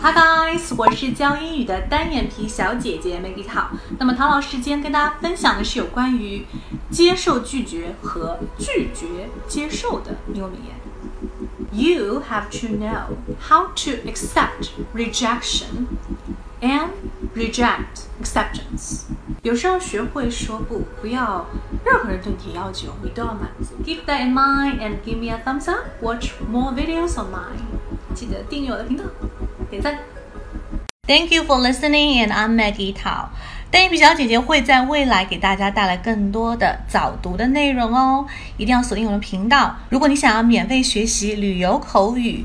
Hi guys，我是教英语的单眼皮小姐姐 Maggie Tao。那么唐老师今天跟大家分享的是有关于接受拒绝和拒绝接受的英文名言。You have to know how to accept rejection and reject acceptance。有时候学会说不，不要任何人对你提要求，你都要满足。Keep that in mind and give me a thumbs up. Watch more videos on mine. 记得订阅我的频道。点赞。Thank you for listening, and I'm Maggie Tao。单眼皮小姐姐会在未来给大家带来更多的早读的内容哦，一定要锁定我的频道。如果你想要免费学习旅游口语、